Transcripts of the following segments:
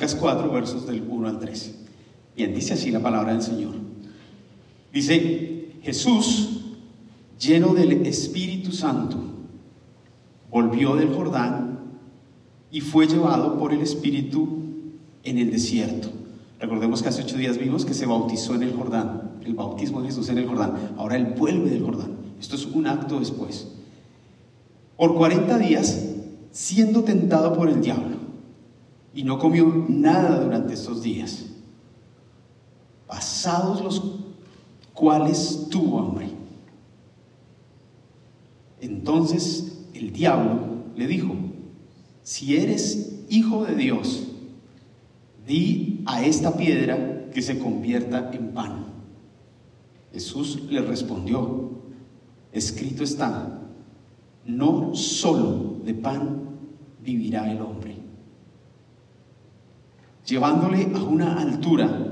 Lucas 4, versos del 1 al 13. Bien, dice así la palabra del Señor. Dice, Jesús, lleno del Espíritu Santo, volvió del Jordán y fue llevado por el Espíritu en el desierto. Recordemos que hace ocho días vimos que se bautizó en el Jordán, el bautismo de Jesús en el Jordán. Ahora él vuelve del Jordán. Esto es un acto después. Por 40 días, siendo tentado por el diablo, y no comió nada durante estos días, pasados los cuales tuvo hambre. Entonces el diablo le dijo, si eres hijo de Dios, di a esta piedra que se convierta en pan. Jesús le respondió, escrito está, no solo de pan vivirá el hombre. Llevándole a una altura,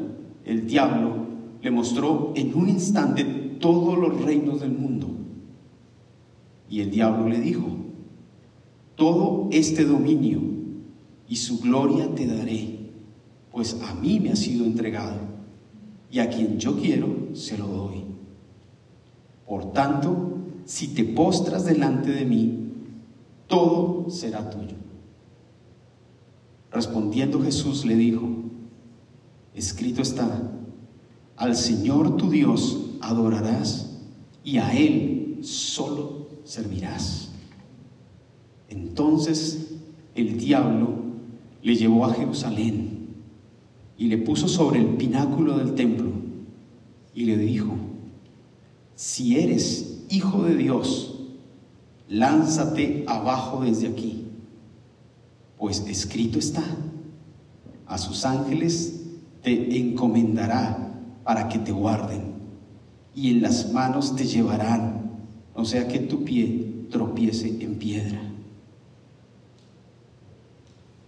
el diablo le mostró en un instante todos los reinos del mundo. Y el diablo le dijo, todo este dominio y su gloria te daré, pues a mí me ha sido entregado, y a quien yo quiero se lo doy. Por tanto, si te postras delante de mí, todo será tuyo. Respondiendo Jesús le dijo, escrito está, al Señor tu Dios adorarás y a Él solo servirás. Entonces el diablo le llevó a Jerusalén y le puso sobre el pináculo del templo y le dijo, si eres hijo de Dios, lánzate abajo desde aquí, pues escrito está, a sus ángeles te encomendará para que te guarden, y en las manos te llevarán, no sea que tu pie tropiece en piedra.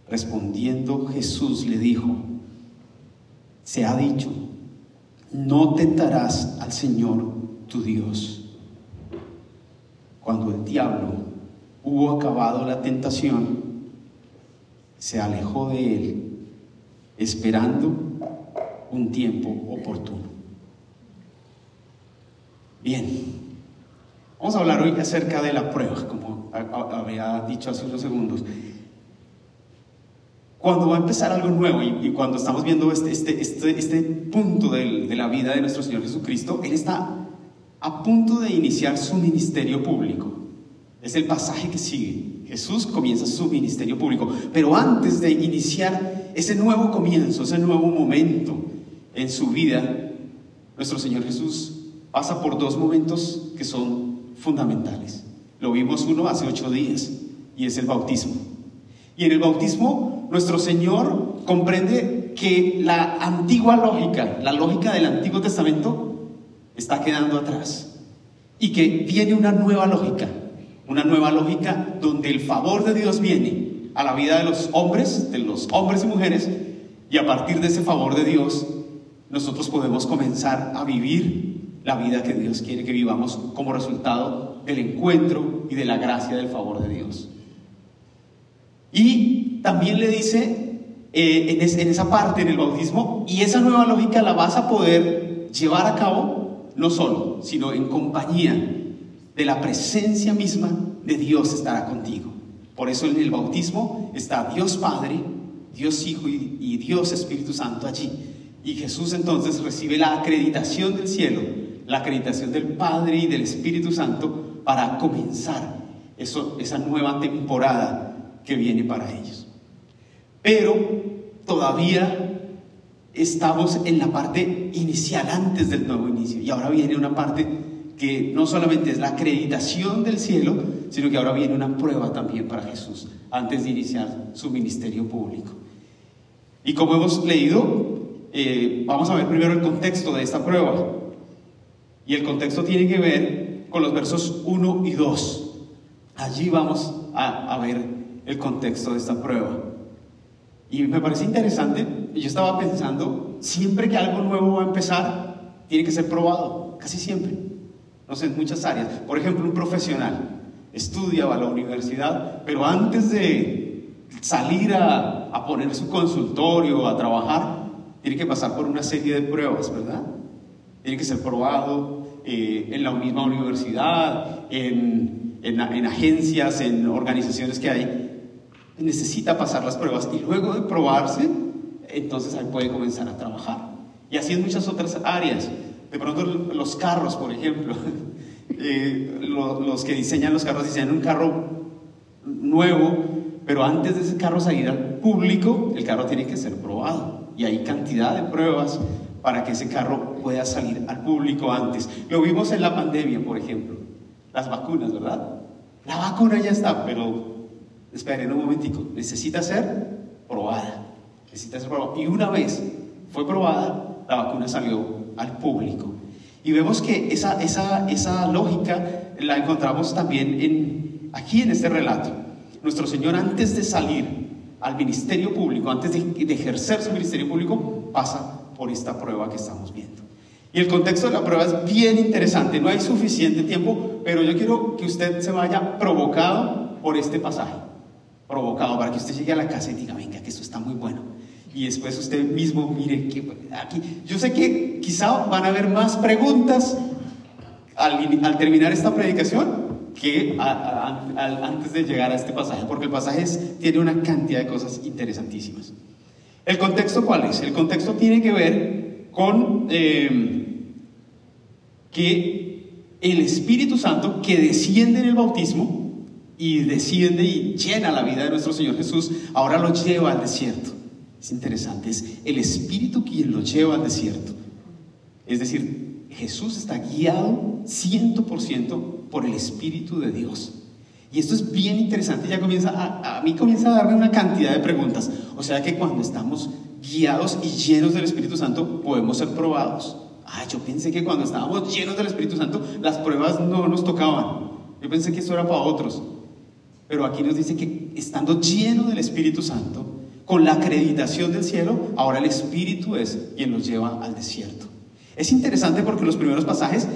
Respondiendo Jesús le dijo, se ha dicho, no tentarás al Señor tu Dios. Cuando el diablo hubo acabado la tentación, se alejó de él, esperando un tiempo oportuno. Bien, vamos a hablar hoy acerca de la prueba, como había dicho hace unos segundos. Cuando va a empezar algo nuevo y, cuando estamos viendo este, este, este, este punto de la vida de nuestro Señor Jesucristo, Él está a punto de iniciar su ministerio público. Es el pasaje que sigue. Jesús comienza su ministerio público, pero antes de iniciar ese nuevo comienzo, ese nuevo momento, en su vida, nuestro Señor Jesús pasa por dos momentos que son fundamentales. Lo vimos uno hace ocho días y es el bautismo. Y en el bautismo nuestro Señor comprende que la antigua lógica, la lógica del Antiguo Testamento, está quedando atrás. Y que viene una nueva lógica, una nueva lógica donde el favor de Dios viene a la vida de los hombres, de los hombres y mujeres, y a partir de ese favor de Dios nosotros podemos comenzar a vivir la vida que Dios quiere que vivamos como resultado del encuentro y de la gracia del favor de Dios. Y también le dice eh, en, en esa parte, en el bautismo, y esa nueva lógica la vas a poder llevar a cabo no solo, sino en compañía de la presencia misma de Dios estará contigo. Por eso en el bautismo está Dios Padre, Dios Hijo y Dios Espíritu Santo allí. Y Jesús entonces recibe la acreditación del cielo, la acreditación del Padre y del Espíritu Santo para comenzar esa nueva temporada que viene para ellos. Pero todavía estamos en la parte inicial, antes del nuevo inicio. Y ahora viene una parte que no solamente es la acreditación del cielo, sino que ahora viene una prueba también para Jesús, antes de iniciar su ministerio público. Y como hemos leído, eh, vamos a ver primero el contexto de esta prueba. Y el contexto tiene que ver con los versos 1 y 2. Allí vamos a, a ver el contexto de esta prueba. Y me parece interesante, yo estaba pensando, siempre que algo nuevo va a empezar, tiene que ser probado, casi siempre. No sé, en muchas áreas. Por ejemplo, un profesional estudia, va a la universidad, pero antes de salir a, a poner su consultorio, a trabajar, tiene que pasar por una serie de pruebas, ¿verdad? Tiene que ser probado eh, en la misma universidad, en, en, en agencias, en organizaciones que hay. Necesita pasar las pruebas y luego de probarse, entonces ahí puede comenzar a trabajar. Y así en muchas otras áreas. De pronto los carros, por ejemplo, eh, los, que diseñan los carros diseñan un carro nuevo, pero antes de ese carro salir al público, el carro tiene que ser probado. Y hay cantidad de pruebas para que ese carro pueda salir al público antes. Lo vimos en la pandemia, por ejemplo. Las vacunas, ¿verdad? La vacuna ya está, pero esperen un momentico. Necesita ser probada. Necesita ser probada. Y una vez fue probada, la vacuna salió al público. Y vemos que esa, esa, esa lógica la encontramos también en, aquí en este relato. Nuestro Señor antes de salir al ministerio público, antes de, de ejercer su ministerio público, pasa por esta prueba que estamos viendo. Y el contexto de la prueba es bien interesante, no hay suficiente tiempo, pero yo quiero que usted se vaya provocado por este pasaje, provocado para que usted llegue a la casa y diga, venga, que esto está muy bueno. Y después usted mismo mire que aquí, yo sé que quizá van a haber más preguntas al, terminar esta predicación que antes de llegar a este pasaje, porque el pasaje tiene una cantidad de cosas interesantísimas. ¿El contexto cuál es? El contexto tiene que ver con eh, que el Espíritu Santo que desciende en el bautismo y desciende y llena la vida de nuestro Señor Jesús, ahora lo lleva al desierto. Es interesante, es el Espíritu quien lo lleva al desierto. Es decir, Jesús está guiado 100% por el Espíritu de Dios. Y esto es bien interesante, ya comienza a, a, mí comienza a darme una cantidad de preguntas. O sea que cuando estamos guiados y llenos del Espíritu Santo podemos ser probados. Ah, yo pensé que cuando estábamos llenos del Espíritu Santo las pruebas no nos tocaban. Yo pensé que eso era para otros. Pero aquí nos dice que estando lleno del Espíritu Santo, con la acreditación del cielo, ahora el Espíritu es quien nos lleva al desierto. Es interesante porque en los primeros pasajes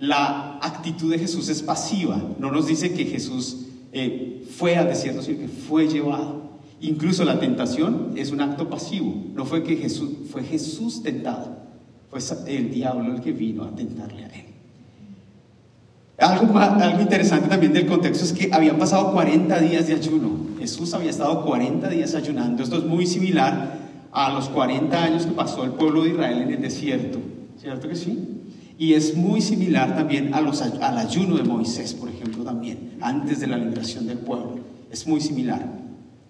la actitud de Jesús es pasiva. No nos dice que Jesús eh, fue al desierto, sino que fue llevado. Incluso la tentación es un acto pasivo. No fue que Jesús, fue Jesús tentado. Fue el diablo el que vino a tentarle a él. Algo, algo interesante también del contexto es que habían pasado 40 días de ayuno. Jesús había estado 40 días ayunando. Esto es muy similar a los 40 años que pasó el pueblo de Israel en el desierto. ¿Cierto que sí? Y es muy similar también a los, al ayuno de Moisés, por ejemplo, también, antes de la liberación del pueblo. Es muy similar.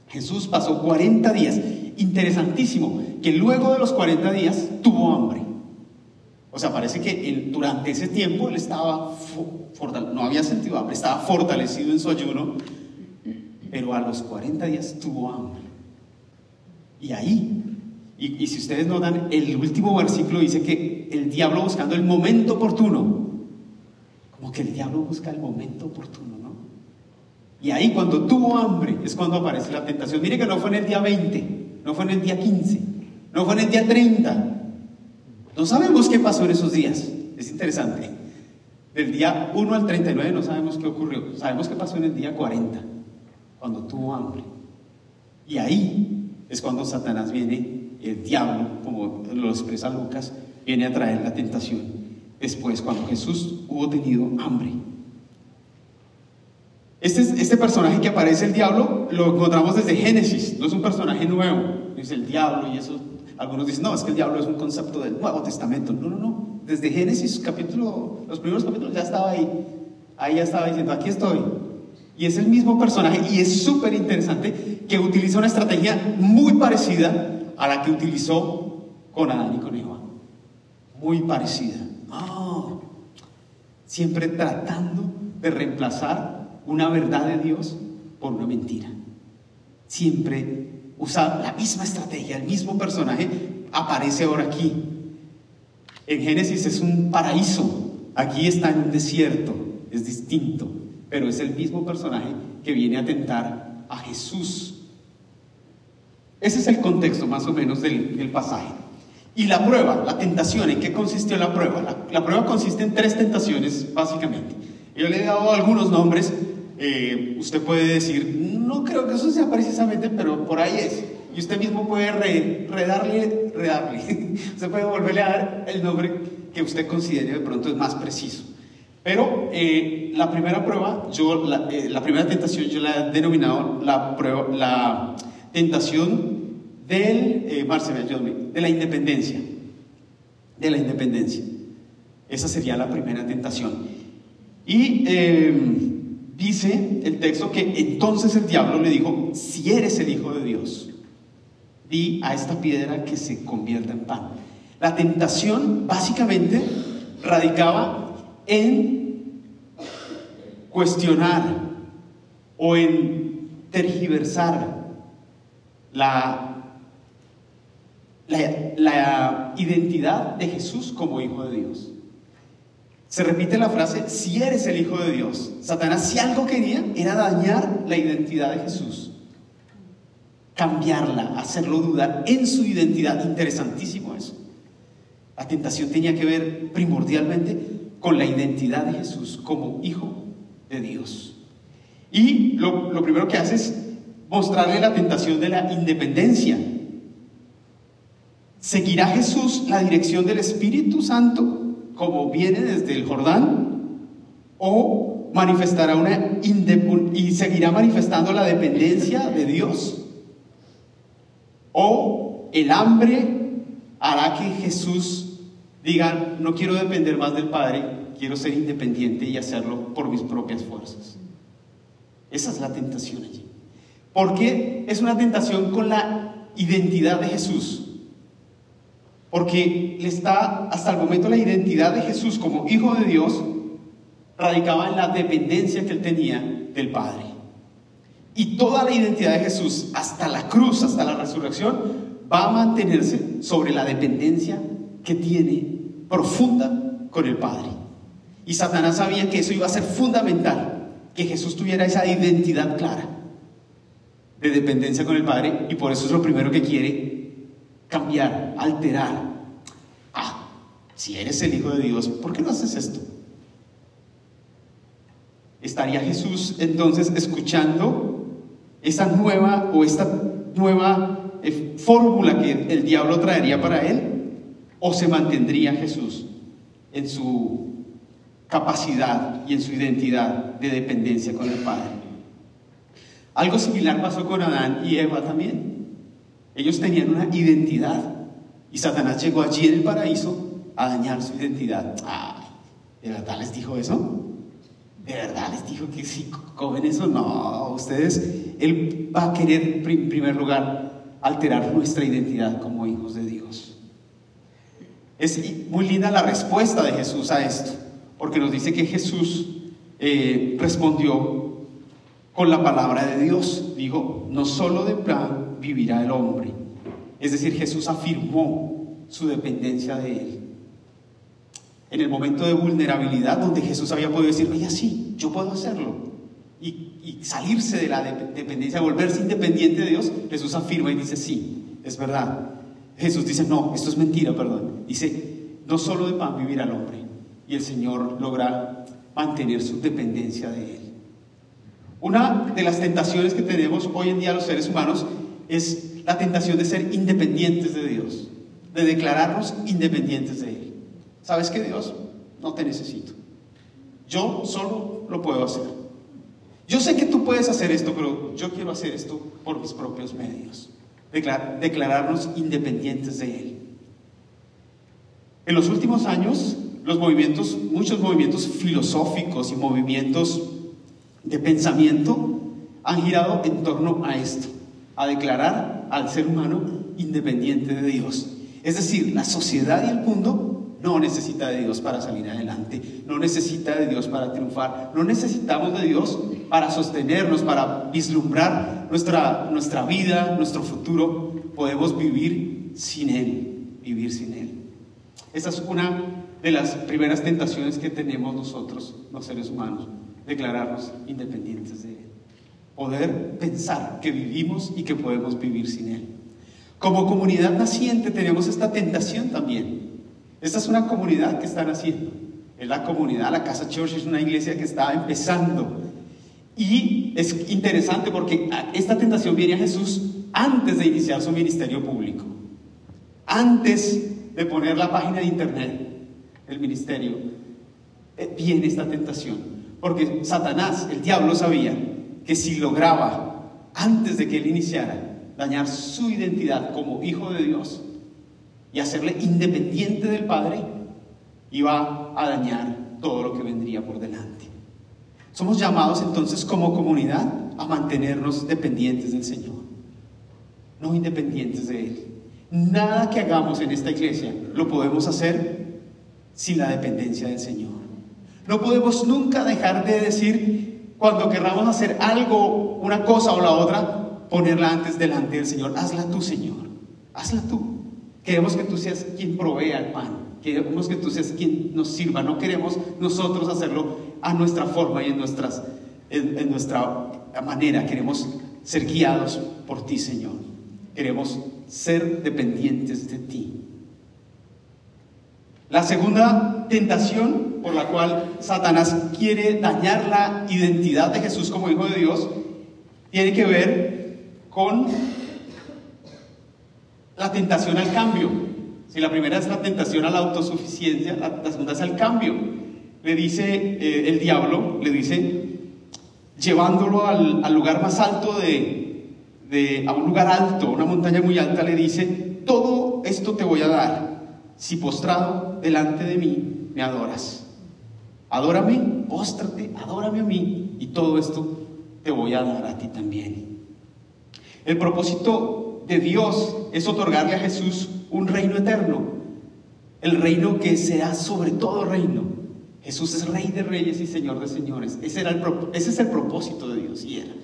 Jesús pasó 40 días. Interesantísimo, que luego de los 40 días tuvo hambre. O sea, parece que durante ese tiempo él estaba, no había sentido hambre, estaba fortalecido en su ayuno, pero a los 40 días tuvo hambre. Y ahí y, y, si ustedes notan, el último versículo dice que el diablo buscando el momento oportuno, como que el diablo busca el momento oportuno, ¿no? Y ahí cuando tuvo hambre es cuando aparece la tentación. Mire que no fue en el día 20, no fue en el día 15, no fue en el día 30. No sabemos qué pasó en esos días. Es interesante. Del día 1 al 39 no sabemos qué ocurrió. Sabemos qué pasó en el día 40, cuando tuvo hambre. Y ahí es cuando Satanás viene el diablo, como lo expresa Lucas, viene a traer la tentación. Después, cuando Jesús hubo tenido hambre. Este, este personaje que aparece el diablo lo encontramos desde Génesis, no es un personaje nuevo, es el diablo y eso. Algunos dicen, no, es que el diablo es un concepto del Nuevo Testamento. No, no, no. Desde Génesis, capítulo, los primeros capítulos ya estaba ahí. Ahí ya estaba diciendo, aquí estoy. Y es el mismo personaje y es súper interesante que utiliza una estrategia muy parecida a la que utilizó con Adán y con Eva. Muy parecida. Siempre tratando de reemplazar una verdad de Dios por una mentira. Siempre usa la misma estrategia, el mismo personaje aparece ahora aquí. En Génesis es un paraíso, aquí está en un desierto, es distinto, pero es el mismo personaje que viene a tentar a Jesús ese es el contexto más o menos del, pasaje. Y la prueba, la tentación, ¿en qué consistió la prueba? La, la, prueba consiste en tres tentaciones, básicamente. Yo le he dado algunos nombres. Eh, usted puede decir, no creo que eso sea precisamente, pero por ahí es. y usted mismo puede redarle, redarle, usted puede volverle a dar el nombre que usted considere de pronto es más preciso. Pero eh, la primera prueba, yo, la, eh, la, primera tentación yo la he denominado la, prueba, la tentación del, eh, de la independencia, de la independencia. Esa sería la primera tentación. Y dice el texto que entonces el diablo le dijo, si eres el Hijo de Dios, di a esta piedra que se convierta en pan. La tentación básicamente radicaba en cuestionar o en tergiversar la, la, la identidad de Jesús como Hijo de Dios. Se repite la frase, si eres el Hijo de Dios. Satanás si algo quería era dañar la identidad de Jesús. Cambiarla, hacerlo dudar en su identidad. Interesantísimo eso. La tentación tenía que ver primordialmente con la identidad de Jesús como Hijo de Dios. Y lo, primero que hace es mostrarle la tentación de la independencia. ¿Seguirá Jesús la dirección del Espíritu Santo? Como viene desde el Jordán, o manifestará una y seguirá manifestando la dependencia de Dios, o el hambre hará que Jesús diga, no quiero depender más del Padre, quiero ser independiente y hacerlo por mis propias fuerzas. Esa es la tentación allí. Porque es una tentación con la identidad de Jesús. Porque le está, hasta el momento, la identidad de Jesús como Hijo de Dios radicaba en la dependencia que él tenía del Padre. Y toda la identidad de Jesús, hasta la cruz, hasta la resurrección, va a mantenerse sobre la dependencia que tiene profunda con el Padre. Y Satanás sabía que eso iba a ser fundamental, que Jesús tuviera esa identidad clara de dependencia con el Padre, y por eso es lo primero que quiere cambiar, alterar. Ah, si eres el Hijo de Dios, ¿por qué no haces esto? ¿Estaría Jesús entonces escuchando esa nueva o esta nueva eh, fórmula que el diablo traería para él? ¿O se mantendría Jesús en su capacidad y en su identidad de dependencia con el Padre? Algo similar pasó con Adán y Eva también. Ellos tenían una identidad y Satanás llegó allí en el paraíso a dañar su identidad. ¿De verdad les dijo eso? ¿De verdad les dijo que si comen eso? No, ustedes, Él va a querer en primer lugar alterar nuestra identidad como hijos de Dios. Es muy linda la respuesta de Jesús a esto, porque nos dice que Jesús eh, respondió con la palabra de Dios. Dijo, no solo de plan vivirá el hombre. Es decir, Jesús afirmó su dependencia de Él. En el momento de vulnerabilidad donde Jesús había podido decir, oye, sí, yo puedo hacerlo. Y, salirse de la dependencia, volverse independiente de Dios, Jesús afirma y dice, sí, es verdad. Jesús dice, no, esto es mentira, perdón. Dice, no solo de pan vivirá el hombre. Y el Señor logra mantener su dependencia de Él. Una de las tentaciones que tenemos hoy en día los seres humanos es la tentación de ser independientes de Dios, de declararnos independientes de Él. ¿Sabes qué Dios? No te necesito. Yo solo lo puedo hacer. Yo sé que tú puedes hacer esto, pero yo quiero hacer esto por mis propios medios. declararnos independientes de Él. En los últimos años, muchos movimientos filosóficos y movimientos de pensamiento han girado en torno a esto a declarar al ser humano independiente de Dios. Es decir, la sociedad y el mundo no necesita de Dios para salir adelante, no necesita de Dios para triunfar, no necesitamos de Dios para sostenernos, para vislumbrar nuestra, nuestra vida, nuestro futuro. Podemos vivir sin Él, vivir sin Él. Esa es una de las primeras tentaciones que tenemos nosotros, los seres humanos, declararnos independientes de Él poder pensar que vivimos y que podemos vivir sin Él. Como comunidad naciente tenemos esta tentación también. Esta es una comunidad que está naciendo. Es la comunidad, la Casa Church es una iglesia que está empezando. Y es interesante porque esta tentación viene a Jesús antes de iniciar su ministerio público, antes de poner la página de internet del ministerio, eh, viene esta tentación. Porque Satanás, el diablo, sabía que si lograba, antes de que él iniciara, dañar su identidad como hijo de Dios y hacerle independiente del Padre, iba a dañar todo lo que vendría por delante. Somos llamados entonces como comunidad a mantenernos dependientes del Señor, no independientes de Él. Nada que hagamos en esta iglesia lo podemos hacer sin la dependencia del Señor. No podemos nunca dejar de decir, cuando querramos hacer algo, una cosa o la otra, ponerla antes delante del Señor. Hazla tú, Señor. Hazla tú. Queremos que tú seas quien provea el pan. Queremos que tú seas quien nos sirva. No queremos nosotros hacerlo a nuestra forma y en, nuestras, en, nuestra manera. Queremos ser guiados por ti, Señor. Queremos ser dependientes de ti. La segunda tentación por la cual Satanás quiere dañar la identidad de Jesús como Hijo de Dios tiene que ver con la tentación al cambio. Si la primera es la tentación a la autosuficiencia, la, segunda es al cambio. Le dice eh, el diablo, le dice, llevándolo al, lugar más alto de, a un lugar alto, una montaña muy alta, le dice, todo esto te voy a dar si postrado delante de mí me adoras. Adórame, póstrate, adórame a mí y todo esto te voy a dar a ti también. El propósito de Dios es otorgarle a Jesús un reino eterno, el reino que será sobre todo reino. Jesús es rey de reyes y señor de señores. Ese, era el, ese es el propósito de Dios y era.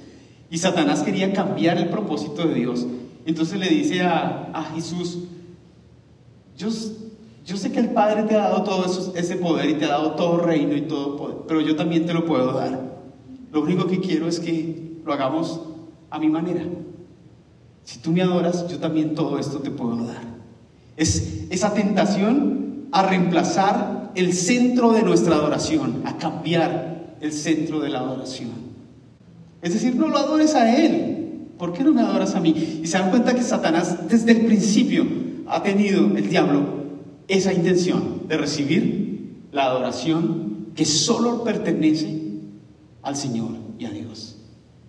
Y Satanás quería cambiar el propósito de Dios. Entonces le dice a, Jesús, yo, yo, sé que el Padre te ha dado todo ese poder y te ha dado todo reino y todo poder, pero yo también te lo puedo dar. Lo único que quiero es que lo hagamos a mi manera. Si tú me adoras, yo también todo esto te puedo dar. Es esa tentación a reemplazar el centro de nuestra adoración, a cambiar el centro de la adoración. Es decir, no lo adores a Él. ¿Por qué no me adoras a mí? Y se dan cuenta que Satanás desde el principio ha tenido, el diablo, esa intención de recibir la adoración que solo pertenece al Señor y a Dios.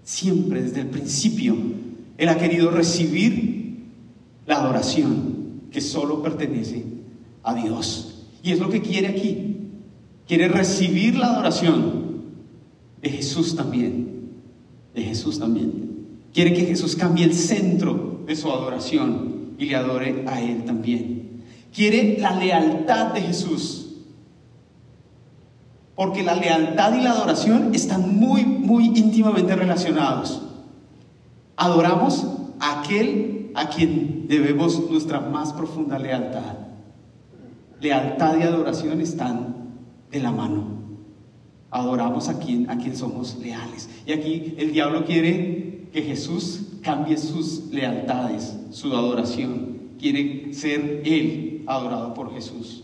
Siempre desde el principio Él ha querido recibir la adoración que solo pertenece a Dios. Y es lo que quiere aquí. Quiere recibir la adoración de Jesús también. De Jesús también. Quiere que Jesús cambie el centro de su adoración y le adore a Él también. Quiere la lealtad de Jesús. Porque la lealtad y la adoración están muy, muy íntimamente relacionados. Adoramos a aquel a quien debemos nuestra más profunda lealtad. Lealtad y adoración están de la mano. Adoramos a quien, a quien somos leales. Y aquí el diablo quiere que Jesús cambie sus lealtades, su adoración. Quiere ser él adorado por Jesús.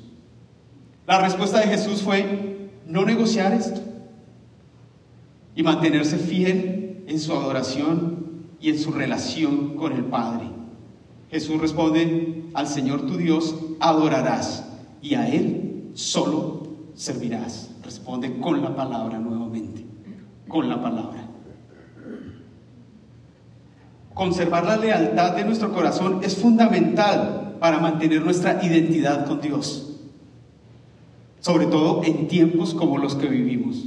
La respuesta de Jesús fue no negociar esto y mantenerse fiel en su adoración y en su relación con el Padre. Jesús responde, al Señor tu Dios adorarás y a Él solo servirás. Responde con la palabra nuevamente, con la palabra. Conservar la lealtad de nuestro corazón es fundamental para mantener nuestra identidad con Dios, sobre todo en tiempos como los que vivimos.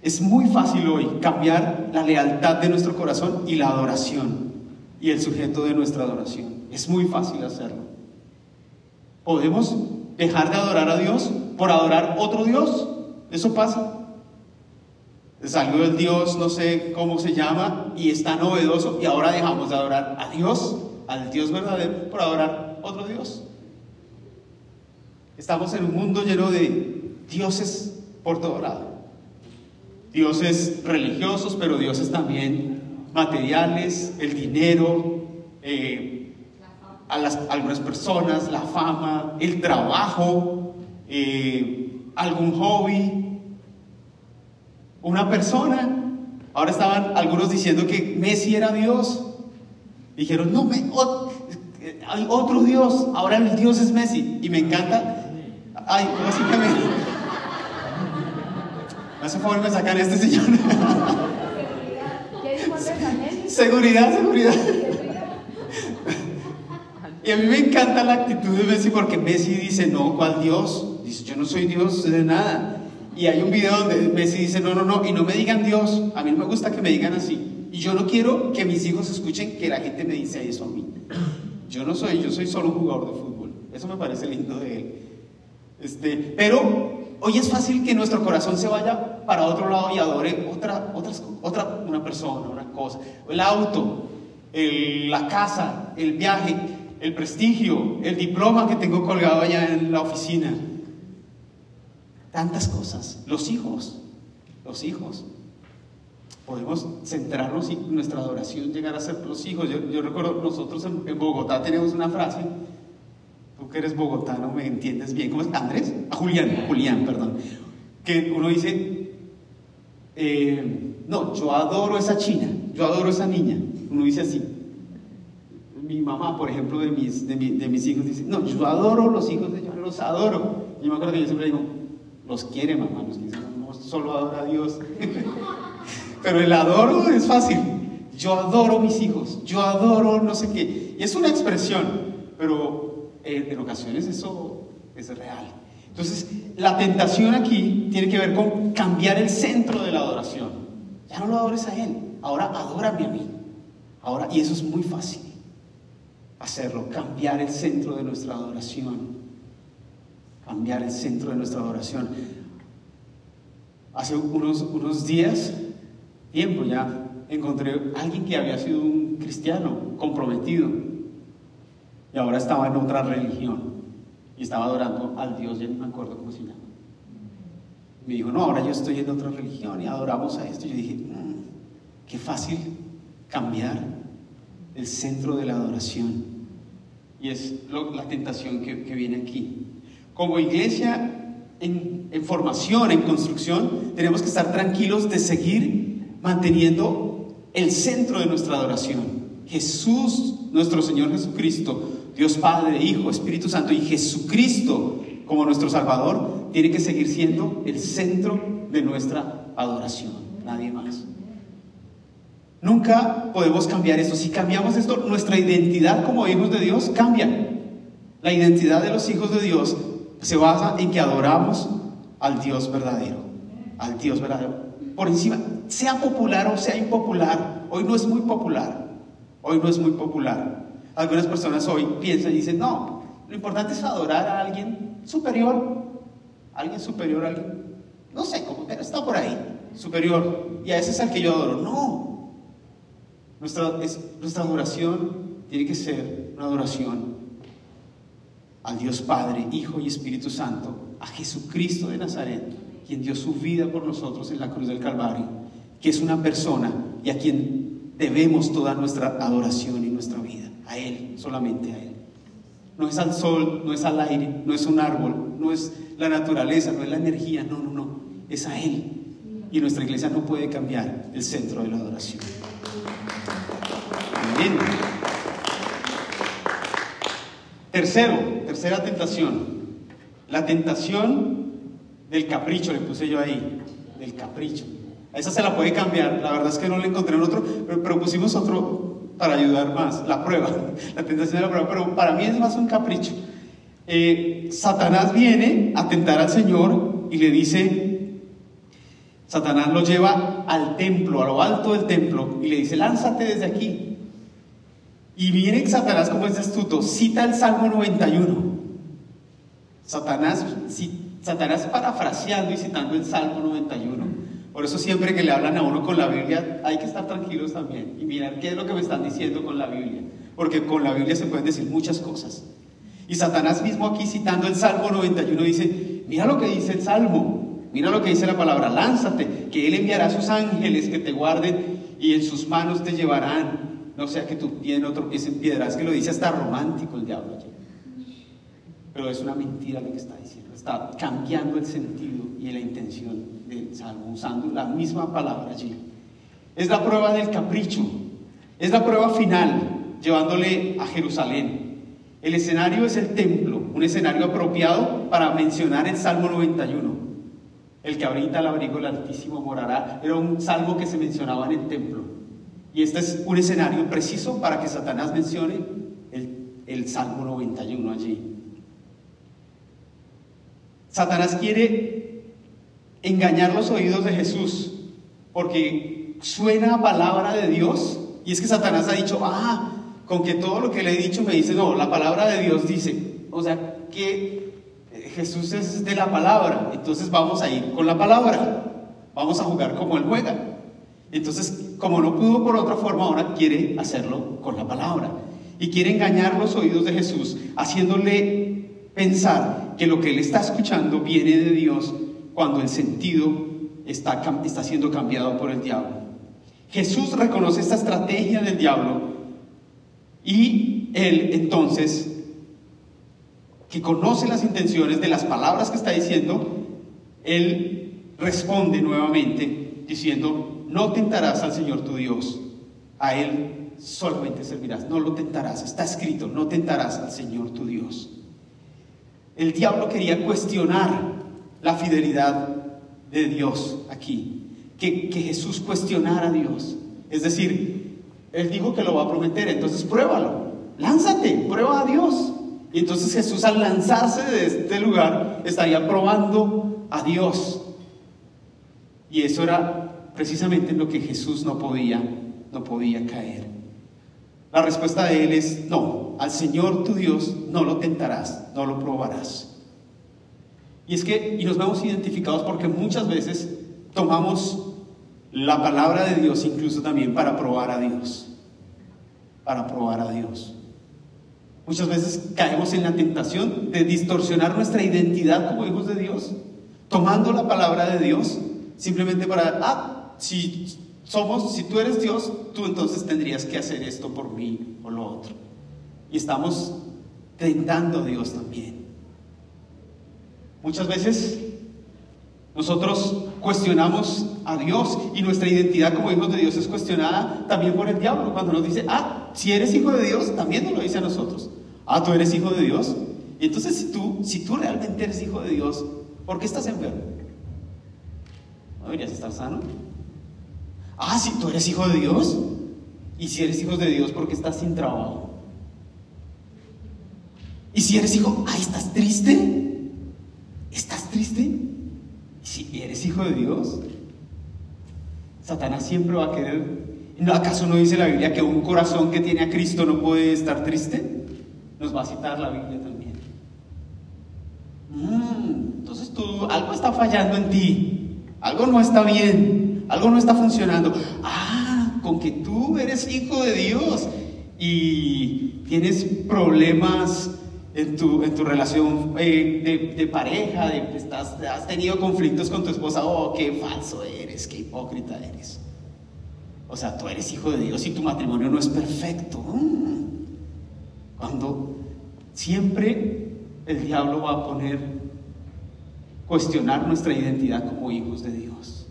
Es muy fácil hoy cambiar la lealtad de nuestro corazón y la adoración y el sujeto de nuestra adoración. Es muy fácil hacerlo. ¿Podemos dejar de adorar a Dios por adorar otro Dios? Eso pasa. Salió el Dios, no sé cómo se llama, y está novedoso, y ahora dejamos de adorar a Dios, al Dios verdadero, por adorar otro Dios. Estamos en un mundo lleno de dioses por todo lado. Dioses religiosos, pero dioses también materiales, el dinero, eh, a, las, algunas personas, la fama, el trabajo, eh, algún hobby, una persona. Ahora estaban algunos diciendo que Messi era Dios. Dijeron, no, me, hay otro Dios, ahora el Dios es Messi. Y me encanta, ay, básicamente, me hace favor me sacan este señor. seguridad, seguridad. Y a mí me encanta la actitud de Messi porque Messi dice, no, ¿cuál Dios? Dice, yo no soy Dios de nada. Y hay un video donde Messi dice, no, no, no, y no me digan Dios, a mí no me gusta que me digan así. Y yo no quiero que mis hijos escuchen que la gente me dice eso a mí. Yo no soy, yo soy solo un jugador de fútbol. Eso me parece lindo de él. Este, pero hoy es fácil que nuestro corazón se vaya para otro lado y adore otra, otras, otra una persona, una cosa. El auto, la casa, el viaje, el prestigio, el diploma que tengo colgado allá en la oficina. Tantas cosas. Los hijos, los hijos podemos centrarnos y nuestra adoración llegar a ser los hijos. Yo, recuerdo, nosotros en, Bogotá tenemos una frase, tú que eres bogotano me entiendes bien, ¿cómo es? ¿Andrés? A Julián, Julián, perdón. Que uno dice, eh, no, yo adoro esa china, yo adoro esa niña. Uno dice así. Mi mamá, por ejemplo, de mis, de, mis hijos, dice, no, yo adoro los hijos de yo los adoro. Yo me acuerdo que yo siempre digo, los quiere mamá, los quiere, no solo adora a Dios. Pero el adoro es fácil. Yo adoro mis hijos, yo adoro no sé qué. Y es una expresión, pero en, ocasiones eso es real. Entonces, la tentación aquí tiene que ver con cambiar el centro de la adoración. Ya no lo adores a Él, ahora adórame a mí. Ahora, y eso es muy fácil hacerlo, cambiar el centro de nuestra adoración. Cambiar el centro de nuestra adoración. Hace unos, unos días tiempo ya encontré a alguien que había sido un cristiano comprometido y ahora estaba en otra religión y estaba adorando al Dios, ya me acuerdo cómo se llama. Me dijo, no, ahora yo estoy en otra religión y adoramos a esto. Yo dije, mm, qué fácil cambiar el centro de la adoración. Y es la tentación que, viene aquí. Como iglesia en, formación, en construcción, tenemos que estar tranquilos de seguir manteniendo el centro de nuestra adoración. Jesús, nuestro Señor Jesucristo, Dios Padre, Hijo, Espíritu Santo y Jesucristo como nuestro Salvador, tiene que seguir siendo el centro de nuestra adoración, nadie más. Nunca podemos cambiar esto. Si cambiamos esto, nuestra identidad como hijos de Dios cambia. La identidad de los hijos de Dios se basa en que adoramos al Dios verdadero, al Dios verdadero por encima, sea popular o sea impopular, hoy no es muy popular, hoy no es muy popular. Algunas personas hoy piensan y dicen, no, lo importante es adorar a alguien superior, alguien superior a alguien, no sé cómo, pero está por ahí, superior, y a ese es al que yo adoro. No, nuestra, nuestra adoración tiene que ser una adoración al Dios Padre, Hijo y Espíritu Santo, a Jesucristo de Nazaret quien dio su vida por nosotros en la cruz del Calvario, que es una persona y a quien debemos toda nuestra adoración y nuestra vida, a Él, solamente a Él. No es al sol, no es al aire, no es un árbol, no es la naturaleza, no es la energía, no, no, no, es a Él. Y nuestra iglesia no puede cambiar el centro de la adoración. Amén. Tercero, tercera tentación. La tentación del capricho, le puse yo ahí, del capricho. A esa se la puede cambiar, la verdad es que no le encontré en otro, pero, pusimos otro para ayudar más, la prueba, la tentación de la prueba, pero para mí es más un capricho. Eh, Satanás viene a tentar al Señor y le dice, Satanás lo lleva al templo, a lo alto del templo, y le dice, lánzate desde aquí. Y viene Satanás como es astuto, cita el Salmo 91. Satanás Satanás parafraseando y citando el Salmo 91. Por eso siempre que le hablan a uno con la Biblia hay que estar tranquilos también y mirar qué es lo que me están diciendo con la Biblia. Porque con la Biblia se pueden decir muchas cosas. Y Satanás mismo aquí citando el Salmo 91 dice, mira lo que dice el Salmo, mira lo que dice la palabra, lánzate, que Él enviará a sus ángeles que te guarden y en sus manos te llevarán, no sea que tu pie no tropiece en piedra. Es que lo dice hasta romántico el diablo allí. Pero es una mentira lo que está diciendo. Está cambiando el sentido y la intención del salmo, usando la misma palabra allí. Es la prueba del capricho. Es la prueba final. llevándole a Jerusalén. El escenario es el templo, un escenario apropiado para mencionar el Salmo 91. El que ahorita al abrigo del Altísimo morará, era un salmo que se mencionaba en el templo. Y este es un escenario preciso para que Satanás mencione el, el Salmo 91 allí. Satanás quiere engañar los oídos de Jesús porque suena palabra de Dios y es que Satanás ha dicho, ah, con que todo lo que le he dicho me dice, no, la palabra de Dios dice. O sea, que Jesús es de la palabra, entonces vamos a ir con la palabra, vamos a jugar como Él juega. Entonces, como no pudo por otra forma, ahora quiere hacerlo con la palabra. Y quiere engañar los oídos de Jesús, haciéndole pensar que lo que él está escuchando viene de Dios cuando el sentido está, está siendo cambiado por el diablo. Jesús reconoce esta estrategia del diablo y él entonces, que conoce las intenciones de las palabras que está diciendo, él responde nuevamente diciendo, no tentarás al Señor tu Dios, a Él solamente servirás, no lo tentarás, está escrito, no tentarás al Señor tu Dios. El diablo quería cuestionar la fidelidad de Dios aquí, que, que Jesús cuestionara a Dios. Es decir, Él dijo que lo va a prometer, entonces pruébalo, lánzate, prueba a Dios. Y entonces Jesús al lanzarse de este lugar estaría probando a Dios. Y eso era precisamente lo que Jesús no podía, no podía caer. La respuesta de él es no, al Señor tu Dios no lo tentarás, no lo probarás. Y es que, y nos vemos identificados porque muchas veces tomamos la palabra de Dios incluso también para probar a Dios, para probar a Dios. Muchas veces caemos en la tentación de distorsionar nuestra identidad como hijos de Dios, tomando la palabra de Dios simplemente para, ah, si somos, si tú eres Dios, tú entonces tendrías que hacer esto por mí o lo otro. Y estamos tentando a Dios también. Muchas veces nosotros cuestionamos a Dios y nuestra identidad como hijos de Dios es cuestionada también por el diablo cuando nos dice, ah, si eres hijo de Dios, también nos lo dice a nosotros. Ah, tú eres hijo de Dios. Y entonces si tú, si tú realmente eres hijo de Dios, ¿por qué estás enfermo? ¿No deberías estar sano? Ah, si tú eres hijo de Dios. Y si eres hijo de Dios, ¿por qué estás sin trabajo? Y si eres hijo, ah, ¿estás triste? ¿Estás triste? ¿Y si eres hijo de Dios? Satanás siempre va a querer. ¿Acaso no dice la Biblia que un corazón que tiene a Cristo no puede estar triste? Nos va a citar la Biblia también. Mm, entonces tú, algo está fallando en ti. Algo no está bien, algo no está funcionando. Ah, con que tú eres hijo de Dios y tienes problemas en tu, en tu relación eh, de, pareja, de, estás, has tenido conflictos con tu esposa, oh, qué falso eres, qué hipócrita eres. O sea, tú eres hijo de Dios y tu matrimonio no es perfecto. Cuando siempre el diablo va a poner cuestionar nuestra identidad como hijos de Dios.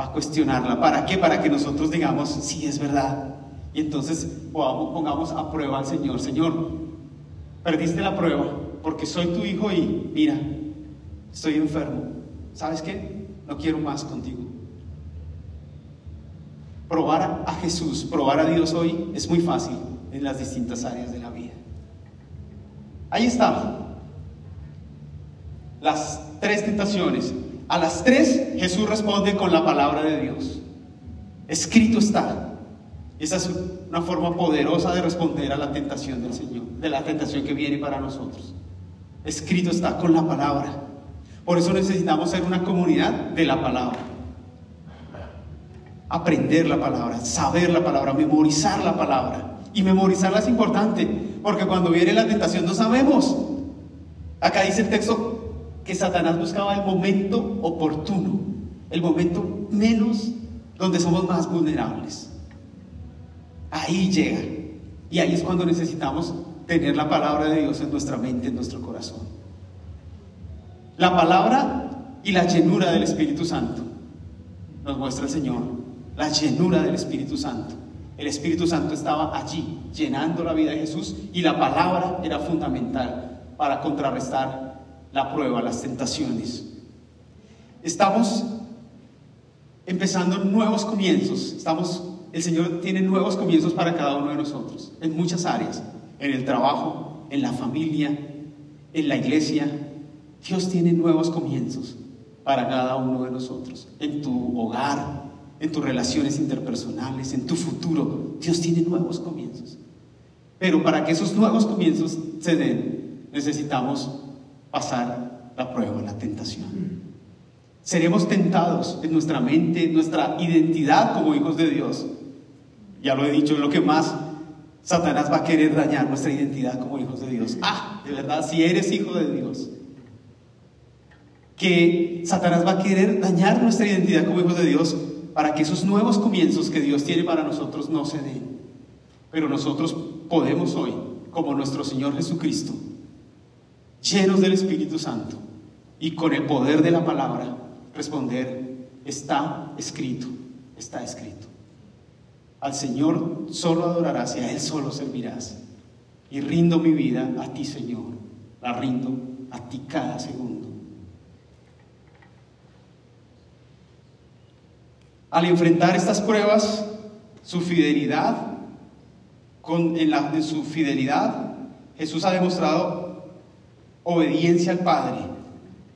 A cuestionarla. ¿Para qué? Para que nosotros digamos, sí, es verdad. Y entonces pongamos a prueba al Señor. Señor, perdiste la prueba porque soy tu hijo y mira, estoy enfermo. ¿Sabes qué? No quiero más contigo. Probar a Jesús, probar a Dios hoy es muy fácil en las distintas áreas de la vida. Ahí está las tres tentaciones. A las tres Jesús responde con la palabra de Dios. Escrito está. Esa es una forma poderosa de responder a la tentación del Señor, de la tentación que viene para nosotros. Escrito está con la palabra. Por eso necesitamos ser una comunidad de la palabra. Aprender la palabra, saber la palabra, memorizar la palabra. Y memorizarla es importante, porque cuando viene la tentación no sabemos. Acá dice el texto, Satanás buscaba el momento oportuno, el momento menos donde somos más vulnerables. Ahí llega. Y ahí es cuando necesitamos tener la palabra de Dios en nuestra mente, en nuestro corazón. La palabra y la llenura del Espíritu Santo nos muestra el Señor, la llenura del Espíritu Santo. El Espíritu Santo estaba allí, llenando la vida de Jesús, y la palabra era fundamental para contrarrestar la prueba, las tentaciones. Estamos empezando nuevos comienzos. Estamos, el Señor tiene nuevos comienzos para cada uno de nosotros, en muchas áreas, en el trabajo, en la familia, en la iglesia. Dios tiene nuevos comienzos para cada uno de nosotros, en tu hogar, en tus relaciones interpersonales, en tu futuro. Dios tiene nuevos comienzos. Pero para que esos nuevos comienzos se den, necesitamos pasar la prueba, la tentación. Seremos tentados en nuestra mente, en nuestra identidad como hijos de Dios. Ya lo he dicho, lo que más Satanás va a querer dañar nuestra identidad como hijos de Dios. Ah, de verdad, si eres hijo de Dios, que Satanás va a querer dañar nuestra identidad como hijos de Dios para que esos nuevos comienzos que Dios tiene para nosotros no se den. Pero nosotros podemos hoy, como nuestro Señor Jesucristo, llenos del Espíritu Santo y con el poder de la palabra, responder, está escrito, está escrito. Al Señor solo adorarás y a Él solo servirás. Y rindo mi vida a ti, Señor. La rindo a ti cada segundo. Al enfrentar estas pruebas, su fidelidad, con, en, la, en su fidelidad, Jesús ha demostrado obediencia al Padre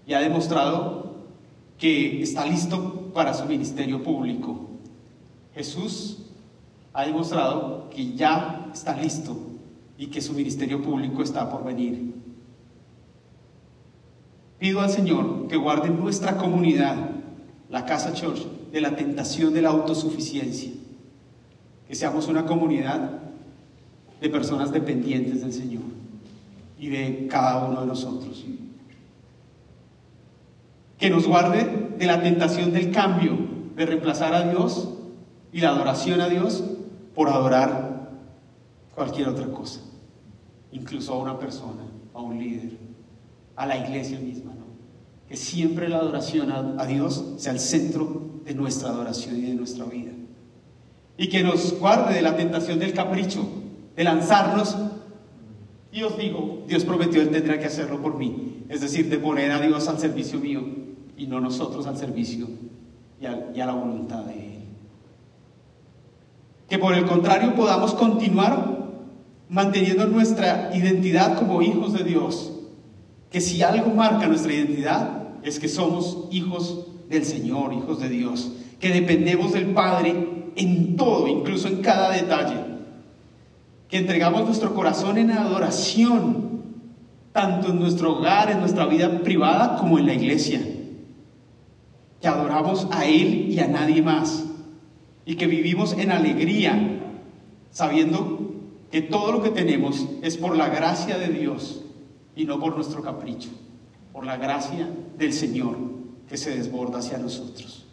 y ha demostrado que está listo para su ministerio público. Jesús ha demostrado que ya está listo y que su ministerio público está por venir. Pido al Señor que guarde nuestra comunidad, la Casa Church, de la tentación de la autosuficiencia. Que seamos una comunidad de personas dependientes del Señor y de cada uno de nosotros. Que nos guarde de la tentación del cambio, de reemplazar a Dios y la adoración a Dios por adorar cualquier otra cosa, incluso a una persona, a un líder, a la iglesia misma. Que siempre la adoración a, Dios sea el centro de nuestra adoración y de nuestra vida. Y que nos guarde de la tentación del capricho, de lanzarnos. Y os digo, Dios prometió, Él tendrá que hacerlo por mí. Es decir, de poner a Dios al servicio mío y no nosotros al servicio y a, y a la voluntad de Él. Que por el contrario podamos continuar manteniendo nuestra identidad como hijos de Dios. Que si algo marca nuestra identidad es que somos hijos del Señor, hijos de Dios. Que dependemos del Padre en todo, incluso en cada detalle. Entregamos nuestro corazón en adoración, tanto en nuestro hogar, en nuestra vida privada, como en la iglesia. Que adoramos a Él y a nadie más y que vivimos en alegría, sabiendo que todo lo que tenemos es por la gracia de Dios y no por nuestro capricho, por la gracia del Señor que se desborda hacia nosotros.